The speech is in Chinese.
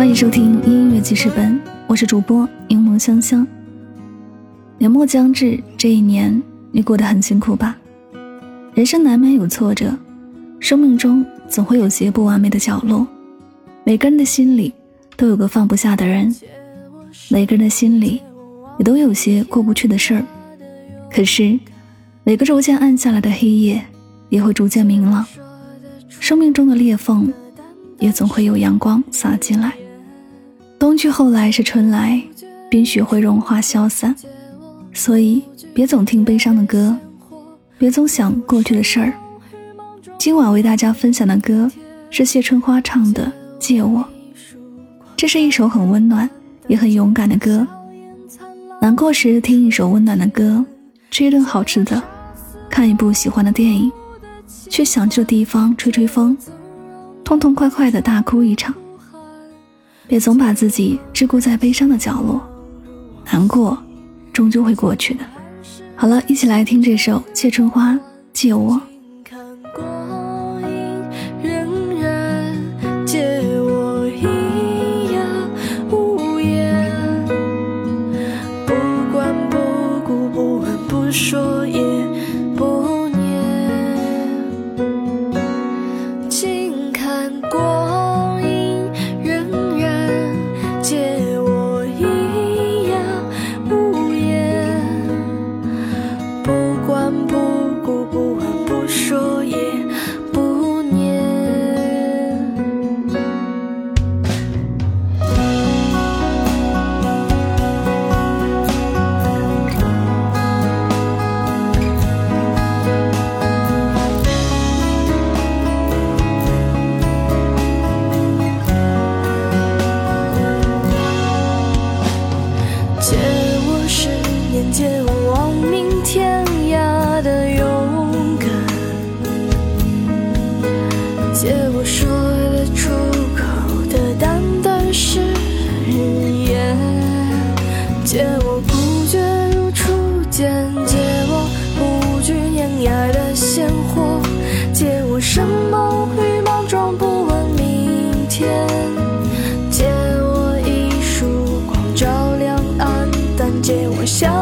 欢迎收听音乐记事本，我是主播柠檬香香。年末将至，这一年你过得很辛苦吧？人生难免有挫折，生命中总会有些不完美的角落。每个人的心里都有个放不下的人，每个人的心里也都有些过不去的事儿。可是，每个逐渐暗下来的黑夜，也会逐渐明朗。生命中的裂缝，也总会有阳光洒进来。去后来是春来，冰雪会融化消散。所以，别总听悲伤的歌，别总想过去的事儿。今晚为大家分享的歌是谢春花唱的《借我》，这是一首很温暖也很勇敢的歌。难过时听一首温暖的歌，吃一顿好吃的，看一部喜欢的电影。去想去的地方吹吹风，痛痛快快的大哭一场。别总把自己桎梏在悲伤的角落，难过终究会过去的。好了，一起来听这首《谢春花借我》。笑。